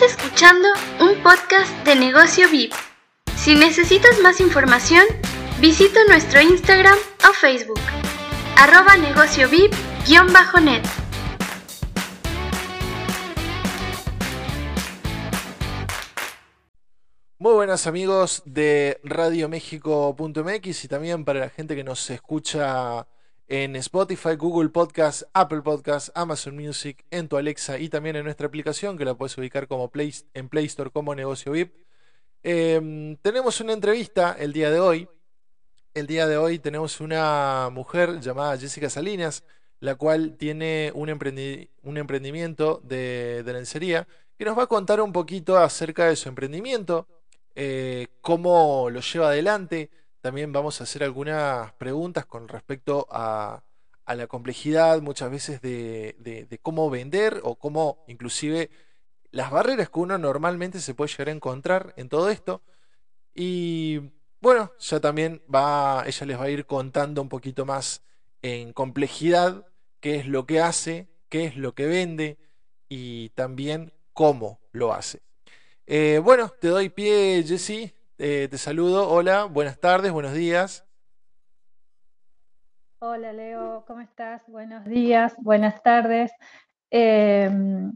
Estás escuchando un podcast de negocio VIP. Si necesitas más información, visita nuestro Instagram o Facebook, arroba negocio VIP-net. Muy buenas amigos de radioméxico.mx y también para la gente que nos escucha en Spotify, Google Podcast, Apple Podcast, Amazon Music, en tu Alexa y también en nuestra aplicación que la puedes ubicar como Play, en Play Store como Negocio VIP. Em, tenemos una entrevista el día de hoy. El día de hoy tenemos una mujer llamada Jessica Salinas, la cual tiene un, un emprendimiento de, de, lencería que nos va a contar un poquito acerca de su emprendimiento, eh, cómo lo lleva adelante, también vamos a hacer algunas preguntas con respecto a, la complejidad muchas veces de, cómo vender o cómo inclusive las barreras que uno normalmente se puede llegar a encontrar en todo esto. Y bueno, ya también va, ella les va a ir contando un poquito más en complejidad qué es lo que hace, qué es lo que vende y también cómo lo hace. Eh, bueno, te doy pie, Jessy. Eh, te saludo, hola, buenas tardes, buenos días. Hola Leo, ¿cómo estás? Buenos días, buenas tardes. Em,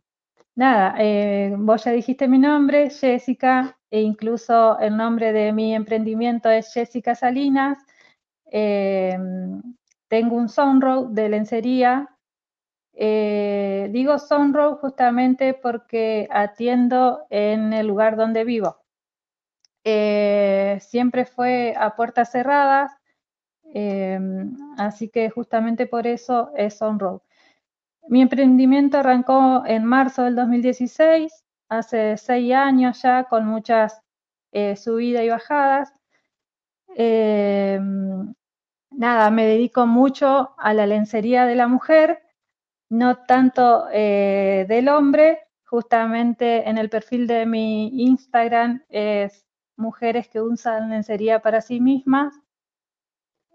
nada, eh, vos ya dijiste mi nombre, Jessica, e incluso el nombre de mi emprendimiento es Jessica Salinas. Em, tengo un sunrow de lencería. Eh, digo sunrow justamente porque atiendo en el lugar donde vivo. Eh, siempre fue a puertas cerradas, eh, así que justamente por eso es on-road. Mi emprendimiento arrancó en marzo del 2016, hace seis años ya, con muchas eh, subidas y bajadas. nada, me dedico mucho a la lencería de la mujer, no tanto del hombre. Justamente en el perfil de mi Instagram es mujeres que usan lencería para sí mismas,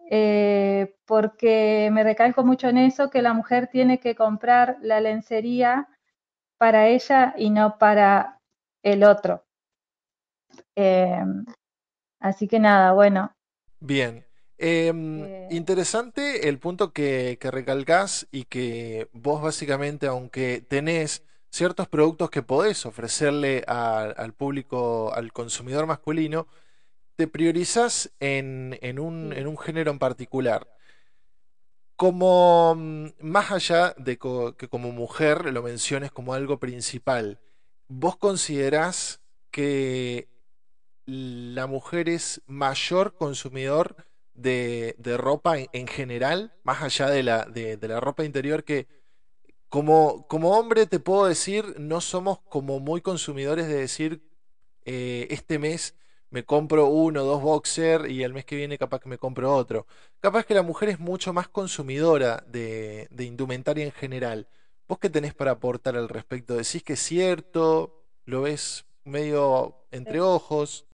eh, porque me recalco mucho en eso, que la mujer tiene que comprar la lencería para ella y no para el otro. Eh, así que nada, bueno. Bien. Em, eh, interesante el punto que, que recalcás y que vos básicamente, aunque tenés ciertos productos que podés ofrecerle al público, al consumidor masculino, te priorizas en, un, género en particular. Como mm, más allá de que como mujer lo menciones como algo principal, ¿vos considerás que la mujer es mayor consumidor de, ropa en, general, más allá de la, de la ropa interior que como, como hombre te puedo decir, no somos como muy consumidores de decir, eh, este mes me compro uno o dos boxer y el mes que viene capaz que me compro otro. Capaz que la mujer es mucho más consumidora de, de indumentaria en general. ¿Vos qué tenés para aportar al respecto? ¿Decís que es cierto? ¿Lo ves medio entre ojos?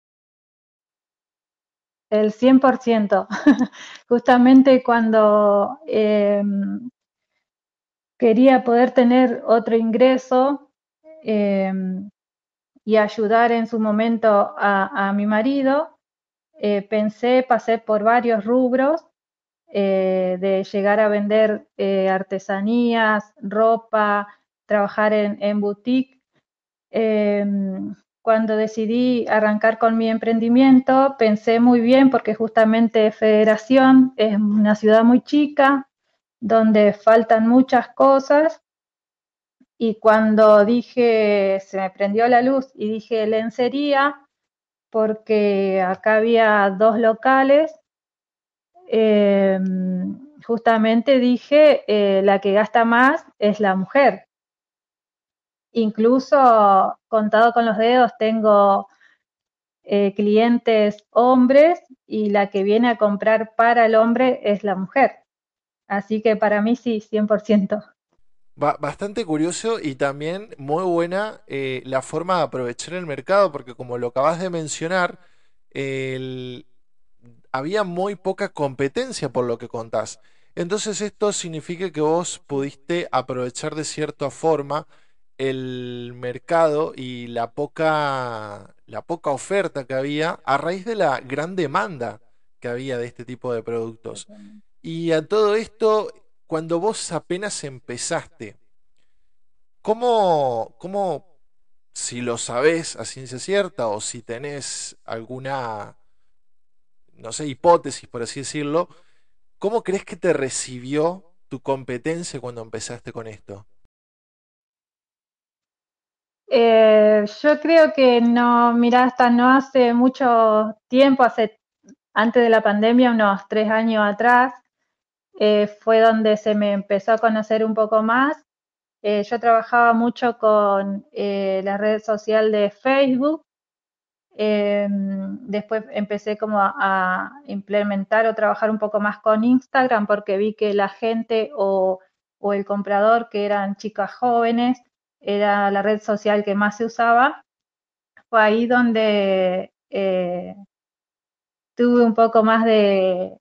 El 100%. Justamente cuando em, quería poder tener otro ingreso em, y ayudar en su momento a, mi marido. Eh, pensé, pasé por varios rubros, eh, de llegar a vender eh, artesanías, ropa, trabajar en, boutique. Em, cuando decidí arrancar con mi emprendimiento, pensé muy bien porque justamente Federación es una ciudad muy chica, donde faltan muchas cosas y cuando dije, se me prendió la luz y dije lencería, porque acá había dos locales, em, justamente dije, eh, la que gasta más es la mujer. Incluso, contado con los dedos, tengo eh, clientes hombres y la que viene a comprar para el hombre es la mujer. Así que para mí sí, 100%. bastante curioso y también muy buena eh, la forma de aprovechar el mercado, porque como lo acabas de mencionar, había muy poca competencia por lo que contás. Entonces esto significa que vos pudiste aprovechar de cierta forma el mercado y la poca, la poca oferta que había a raíz de la gran demanda que había de este tipo de productos. Y a todo esto, cuando vos apenas empezaste, ¿cómo, cómo si lo sabés a ciencia cierta o si tenés alguna, no sé, hipótesis, por así decirlo, ¿cómo crees que te recibió tu competencia cuando empezaste con esto? Eh, yo creo que no, mira, hasta no hace mucho tiempo, hace antes de la pandemia, unos tres años atrás, eh, fue donde se me empezó a conocer un poco más. Eh, yo trabajaba mucho con la red social de Facebook. después empecé como a, implementar o trabajar un poco más con Instagram porque vi que la gente o, el comprador, que eran chicas jóvenes, era la red social que más se usaba. Fue ahí donde eh, tuve un poco más de,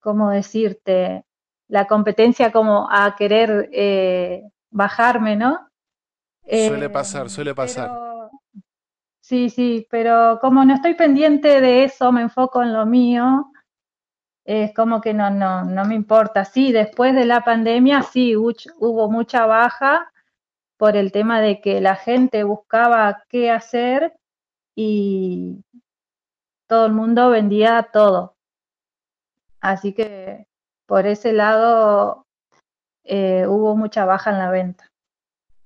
¿cómo decirte? La competencia como a querer eh, bajarme, ¿no? suele eh, pasar, suele pasar. sí, sí, pero como no estoy pendiente de eso, me enfoco en lo mío, es como que no, no, no me importa. Sí, después de la pandemia sí hubo mucha baja por el tema de que la gente buscaba qué hacer y todo el mundo vendía todo. Así que por ese lado eh, hubo mucha baja en la venta.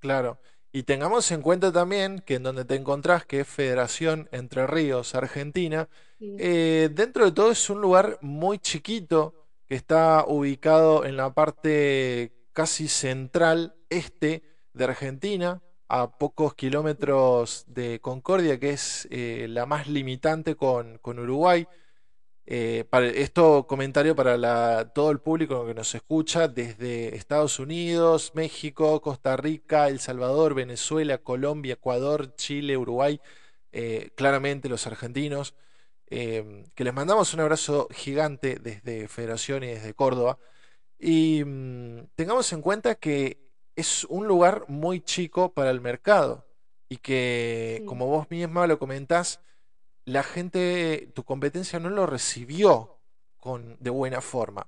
Claro. Y tengamos en cuenta también que en donde te encontrás, que es Federación Entre Ríos, Argentina, eh, dentro de todo es un lugar muy chiquito que está ubicado en la parte casi central este de Argentina, a pocos kilómetros de Concordia, que es eh, la más limitante con, con Uruguay. Eh, para, esto comentario para todo el público que nos escucha desde Estados Unidos, México, Costa Rica, El Salvador, Venezuela, Colombia, Ecuador, Chile, Uruguay, eh, claramente los argentinos, em, que les mandamos un abrazo gigante desde Federación y desde Córdoba. Y mm, tengamos en cuenta que es un lugar muy chico para el mercado y que, como vos misma lo comentás, la gente, tu competencia no lo recibió con, de buena forma.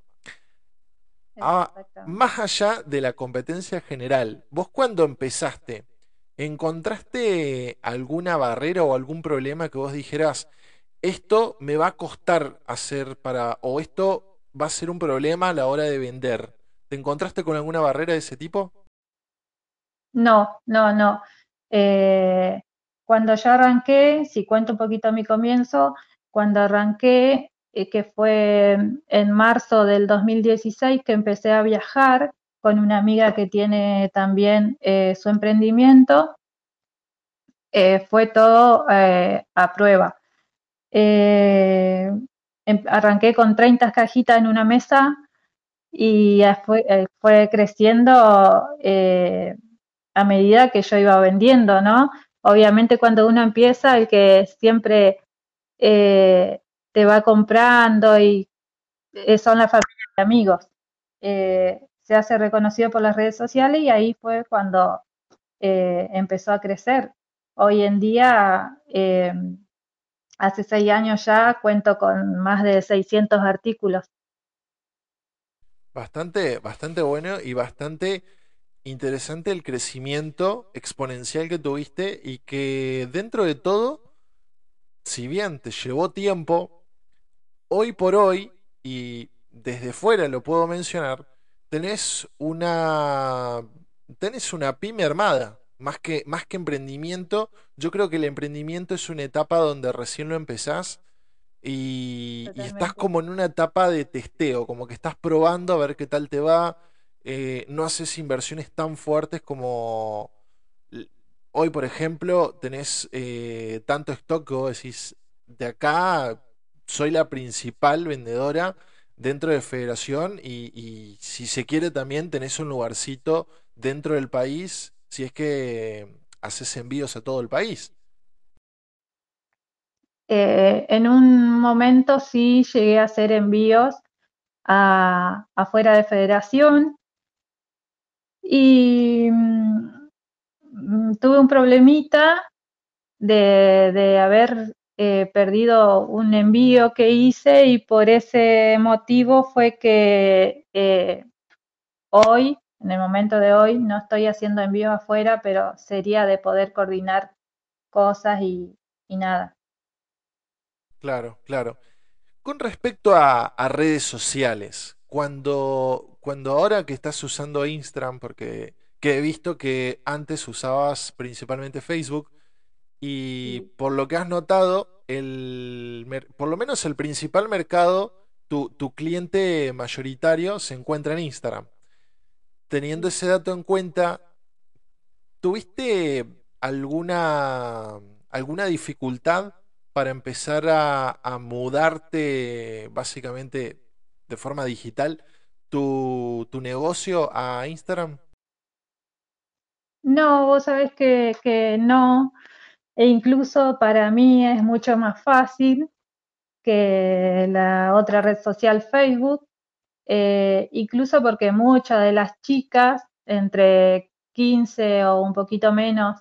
Ah, más allá de la competencia general, vos cuando empezaste, ¿encontraste alguna barrera o algún problema que vos dijeras, esto me va a costar hacer para, o esto va a ser un problema a la hora de vender? ¿Te encontraste con alguna barrera de ese tipo? No, no, no. Eh, cuando yo arranqué, si cuento un poquito mi comienzo, cuando arranqué, eh, que fue en marzo del 2016, que empecé a viajar con una amiga que tiene también eh, su emprendimiento, eh, fue todo a prueba. Em, arranqué con 30 cajitas en una mesa y fue, fue creciendo a medida que yo iba vendiendo, ¿no? Obviamente cuando uno empieza, el que siempre eh, te va comprando y eh, son la familia de amigos, eh, se hace reconocido por las redes sociales y ahí fue cuando empezó a crecer. Hoy en día, hace seis años ya, cuento con más de 600 artículos. Bastante, bastante bueno y bastante interesante el crecimiento exponencial que tuviste y que dentro de todo, si bien te llevó tiempo, hoy por hoy, y desde fuera lo puedo mencionar, tenés una, tenés una pyme armada. Más que, más que emprendimiento, yo creo que el emprendimiento es una etapa donde recién lo empezás y, y, estás como en una etapa de testeo, como que estás probando a ver qué tal te va, eh, no haces inversiones tan fuertes como hoy, por ejemplo, tenés eh, tanto stock que vos decís, de acá soy la principal vendedora dentro de Federación y, si se quiere también tenés un lugarcito dentro del país si es que haces envíos a todo el país. Eh, en un momento sí llegué a hacer envíos a, afuera de Federación y mm, tuve un problemita de, haber eh, perdido un envío que hice y por ese motivo fue que eh, hoy, en el momento de hoy, no estoy haciendo envíos afuera, pero sería de poder coordinar cosas y, nada. Claro, claro. Con respecto a, redes sociales, cuando, cuando ahora que estás usando Instagram, porque que he visto que antes usabas principalmente Facebook, y por lo que has notado, el, por lo menos el principal mercado, tu, tu cliente mayoritario se encuentra en Instagram. Teniendo ese dato en cuenta, ¿tuviste alguna, alguna dificultad para empezar a, mudarte básicamente de forma digital tu, tu negocio a Instagram? No, vos sabés que, que no. E incluso para mí es mucho más fácil que la otra red social Facebook, eh, incluso porque muchas de las chicas entre 15 o un poquito menos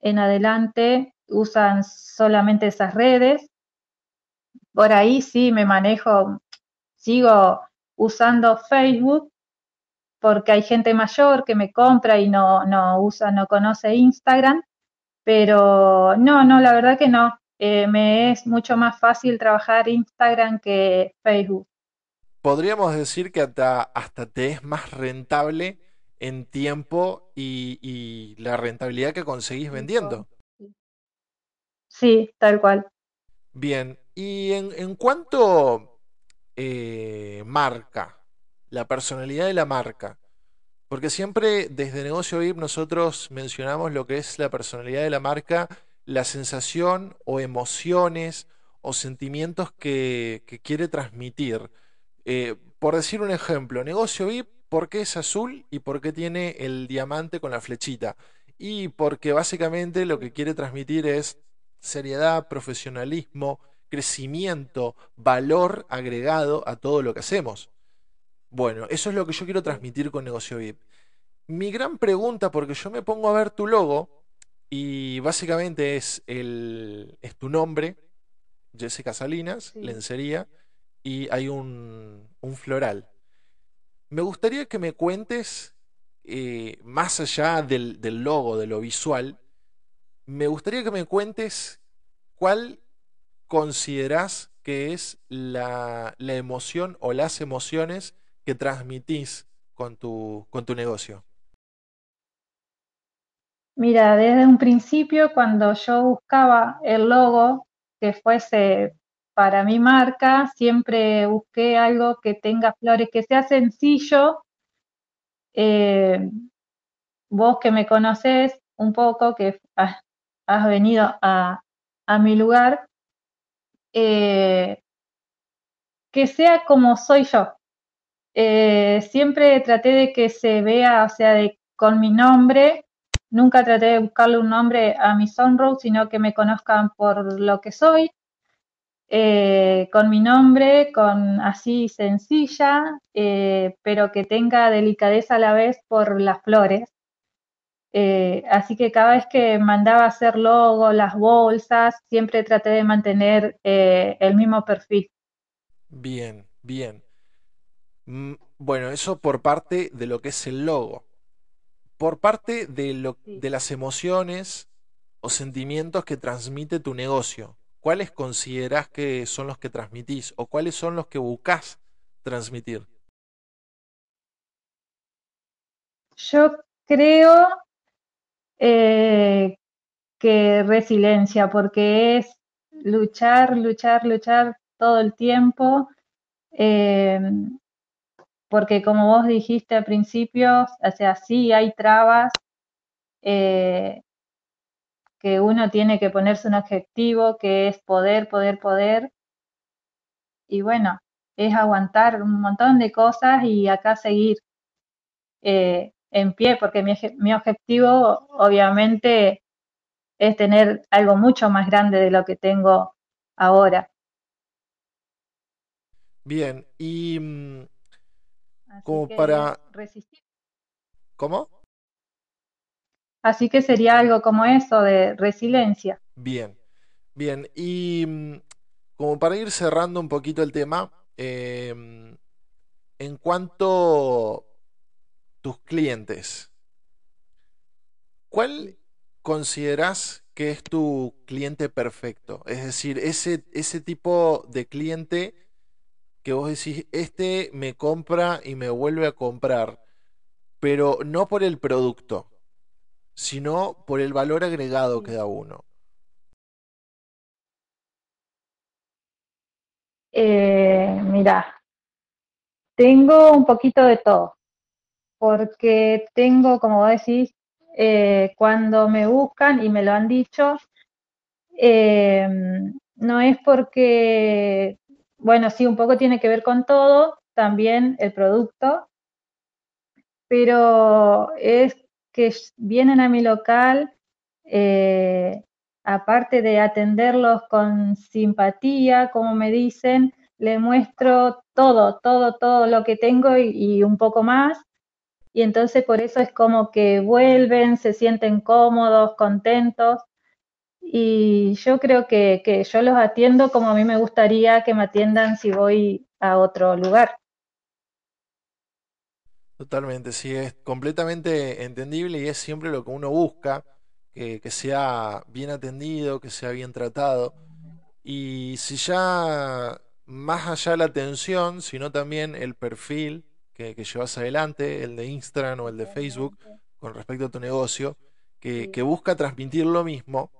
en adelante usan solamente esas redes. Por ahí sí me manejo, sigo usando Facebook porque hay gente mayor que me compra y no, no usa, no conoce Instagram, pero no, no, la verdad que no. Eh, me es mucho más fácil trabajar Instagram que Facebook. Podríamos decir que hasta, hasta te es más rentable en tiempo y, la rentabilidad que conseguís vendiendo. Sí, tal cual. Bien, y en, en cuanto eh, marca, la personalidad de la marca, porque siempre desde Negocio VIP nosotros mencionamos lo que es la personalidad de la marca, la sensación o emociones o sentimientos que, quiere transmitir. Eh, por decir un ejemplo, Negocio VIP, ¿por qué es azul y por qué tiene el diamante con la flechita? Y porque básicamente lo que quiere transmitir es seriedad, profesionalismo, crecimiento, valor agregado a todo lo que hacemos. Bueno, eso es lo que yo quiero transmitir con Negocio VIP. Mi gran pregunta, porque yo me pongo a ver tu logo y básicamente es, el, es tu nombre, Jessica Salinas, lencería, y hay un, floral. Me gustaría que me cuentes, eh, más allá del, logo, de lo visual, me gustaría que me cuentes cuál consideras que es la, la emoción o las emociones que transmitís con tu, con tu negocio? Mira, desde un principio, cuando yo buscaba el logo que fuese para mi marca, siempre busqué algo que tenga flores, que sea sencillo. Eh, vos que me conoces un poco, que has, venido a, mi lugar, eh, que sea como soy yo, eh, siempre traté de que se vea, o sea, con mi nombre. Nunca traté de buscarle un nombre a mi Sunroad, sino que me conozcan por lo que soy. Eh, con mi nombre, con así sencilla, pero que tenga delicadeza a la vez por las flores. Así que cada vez que mandaba hacer logo, las bolsas, siempre traté de mantener el mismo perfil. Bien, bien. Mm, bueno, eso por parte de lo que es el logo. Por parte de, lo, de las emociones o sentimientos que transmite tu negocio. ¿Cuáles considerás que son los que transmitís o cuáles son los que buscas transmitir? Yo creo eh, que resiliencia, porque es luchar, luchar, luchar todo el tiempo. Eh, porque como vos dijiste al principio, o sea, sí hay trabas eh, que uno tiene que ponerse un objetivo que es poder, poder, poder. Y bueno, es aguantar un montón de cosas y acá seguir en pie, porque mi, mi objetivo obviamente es tener algo mucho más grande de lo que tengo ahora. Bien, y mm, como para ¿Cómo? Así que sería algo como eso, de resiliencia. Bien, bien. Y mm, como para ir cerrando un poquito el tema, em, en cuanto clientes, ¿cuál consideras que es tu cliente perfecto? Es decir, ese, ese tipo de cliente que vos decís, este me compra y me vuelve a comprar, pero no por el producto, sino por el valor agregado que da uno. Eh, mira, tengo un poquito de todo, porque tengo, como vos decís, eh, cuando me buscan y me lo han dicho, eh, no es porque, bueno, sí, un poco tiene que ver con todo, también el producto, pero es que vienen a mi local, eh, aparte de atenderlos con simpatía, como me dicen, le muestro todo, todo, todo lo que tengo y, un poco más. Y entonces por eso es como que vuelven, se sienten cómodos, contentos. Y yo creo que, que yo los atiendo como a mí me gustaría que me atiendan si voy a otro lugar. Totalmente, sí, es completamente entendible y es siempre lo que uno busca, que, sea bien atendido, que sea bien tratado. Y si ya más allá la atención, sino también el perfil que, llevas adelante, el de Instagram o el de Facebook, con respecto a tu negocio, que, busca transmitir lo mismo,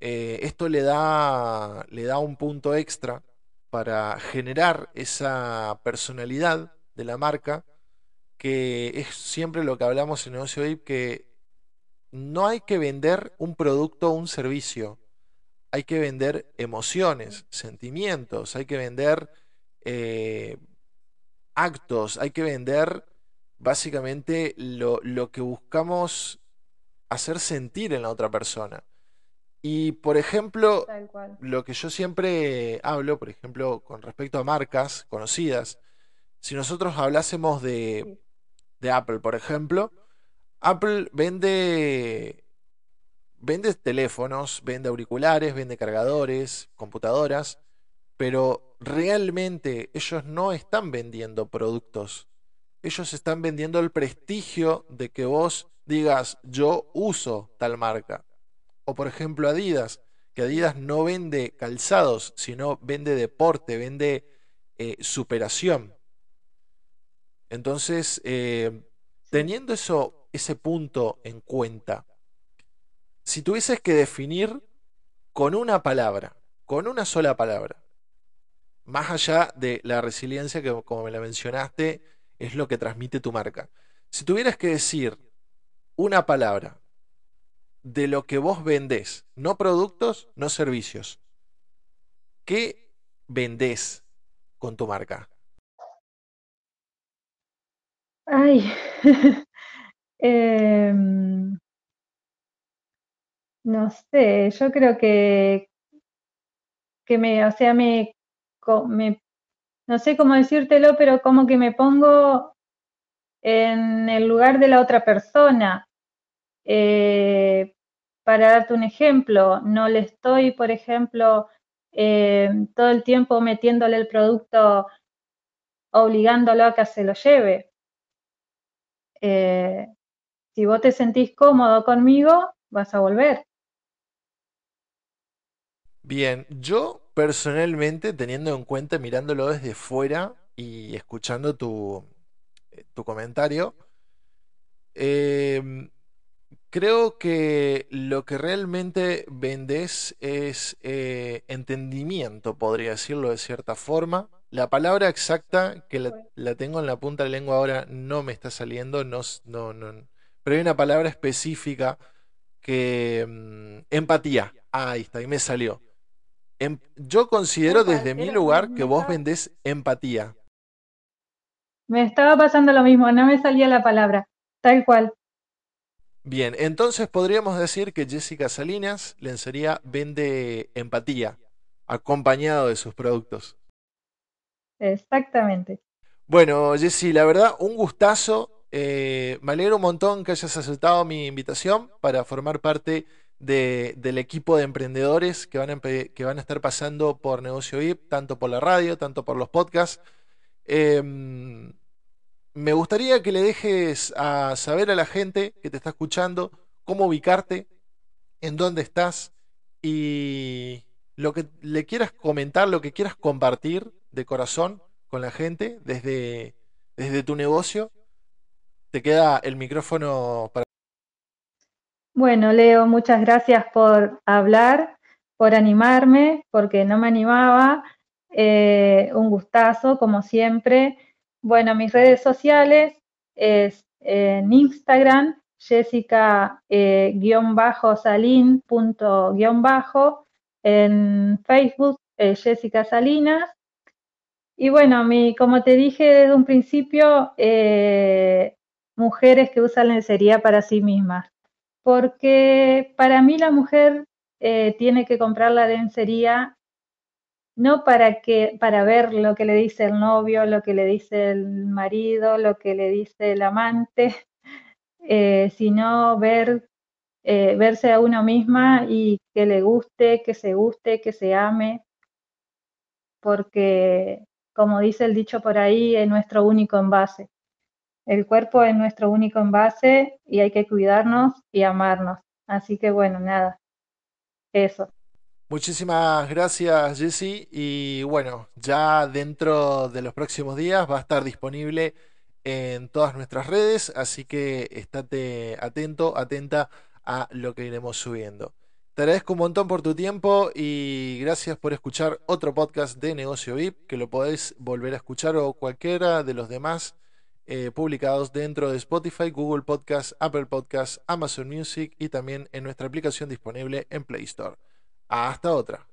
eh, esto le da, le da un punto extra para generar esa personalidad de la marca que es siempre lo que hablamos en negocio VIP, que no hay que vender un producto o un servicio, hay que vender emociones, sentimientos, hay que vender eh, actos, hay que vender básicamente lo, lo que buscamos hacer sentir en la otra persona. Y por ejemplo, lo que yo siempre hablo, por ejemplo, con respecto a marcas conocidas, si nosotros hablásemos de, de Apple, por ejemplo, Apple vende vende teléfonos, vende auriculares, vende cargadores, computadoras, pero realmente ellos no están vendiendo productos. Ellos están vendiendo el prestigio de que vos digas, yo uso tal marca. O por ejemplo Adidas, que Adidas no vende calzados, sino vende deporte, vende eh, superación. Entonces, eh, teniendo eso, ese punto en cuenta, si tuvieses que definir con una palabra, con una sola palabra, más allá de la resiliencia que como me la mencionaste, es lo que transmite tu marca. Si tuvieras que decir una palabra de lo que vos vendés, no productos, no servicios, ¿qué vendés con tu marca? Ay, em, no sé, yo creo que, que me, o sea, me, no sé cómo decírtelo, pero como que me pongo en el lugar de la otra persona. Eh, para darte un ejemplo, no le estoy, por ejemplo, em, todo el tiempo metiéndole el producto, obligándolo a que se lo lleve. Eh, si vos te sentís cómodo conmigo, vas a volver. Bien, yo personalmente, teniendo en cuenta, mirándolo desde fuera y escuchando tu, eh, tu comentario, em, creo que lo que realmente vendes es eh, entendimiento, podría decirlo de cierta forma la palabra exacta que la, tengo en la punta de la lengua ahora no me está saliendo, no, no, no, pero hay una palabra específica que... Mm, empatía. ahí está, ahí me salió. Em, yo considero desde mi lugar que vos vendés empatía. Me estaba pasando lo mismo, no me salía la palabra, tal cual. Bien, entonces podríamos decir que Jessica Salinas, lencería, vende empatía, acompañado de sus productos. Exactamente. Bueno, Jessy, la verdad, un gustazo Eh, me alegro un montón que hayas aceptado mi invitación para formar parte del equipo de emprendedores que van, a, que van a estar pasando por Negocio VIP, tanto por la radio, tanto por los podcasts. Em, me gustaría que le dejes a saber a la gente que te está escuchando cómo ubicarte, en dónde estás y lo que le quieras comentar, lo que quieras compartir de corazón con la gente desde, desde tu negocio. Te queda el micrófono para... Bueno, Leo, muchas gracias por hablar, por animarme, porque no me animaba. Eh, un gustazo, como siempre. Bueno, mis redes sociales es en Instagram, jessica-salin.bajo, en Facebook, eh, Jessica Salinas. Y bueno, como te dije desde un principio, eh, mujeres que usan lencería para sí mismas. Porque para mí la mujer eh, tiene que comprar la lencería no para que para ver lo que le dice el novio, lo que le dice el marido, lo que le dice el amante, sino ver eh, verse a uno misma y que le guste, que se guste, que se ame, porque como dice el dicho por ahí, es nuestro único envase. El cuerpo es nuestro único envase y hay que cuidarnos y amarnos. Así que bueno, nada, eso. Muchísimas gracias Jessy y bueno, ya dentro de los próximos días va a estar disponible en todas nuestras redes, así que estate atento, atenta a lo que iremos subiendo. Te agradezco un montón por tu tiempo y gracias por escuchar otro podcast de Negocio VIP, que lo podéis volver a escuchar o cualquiera de los demás eh, publicados dentro de Spotify, Google Podcast, Apple Podcast, Amazon Music y también en nuestra aplicación disponible en Play Store. Hasta otra.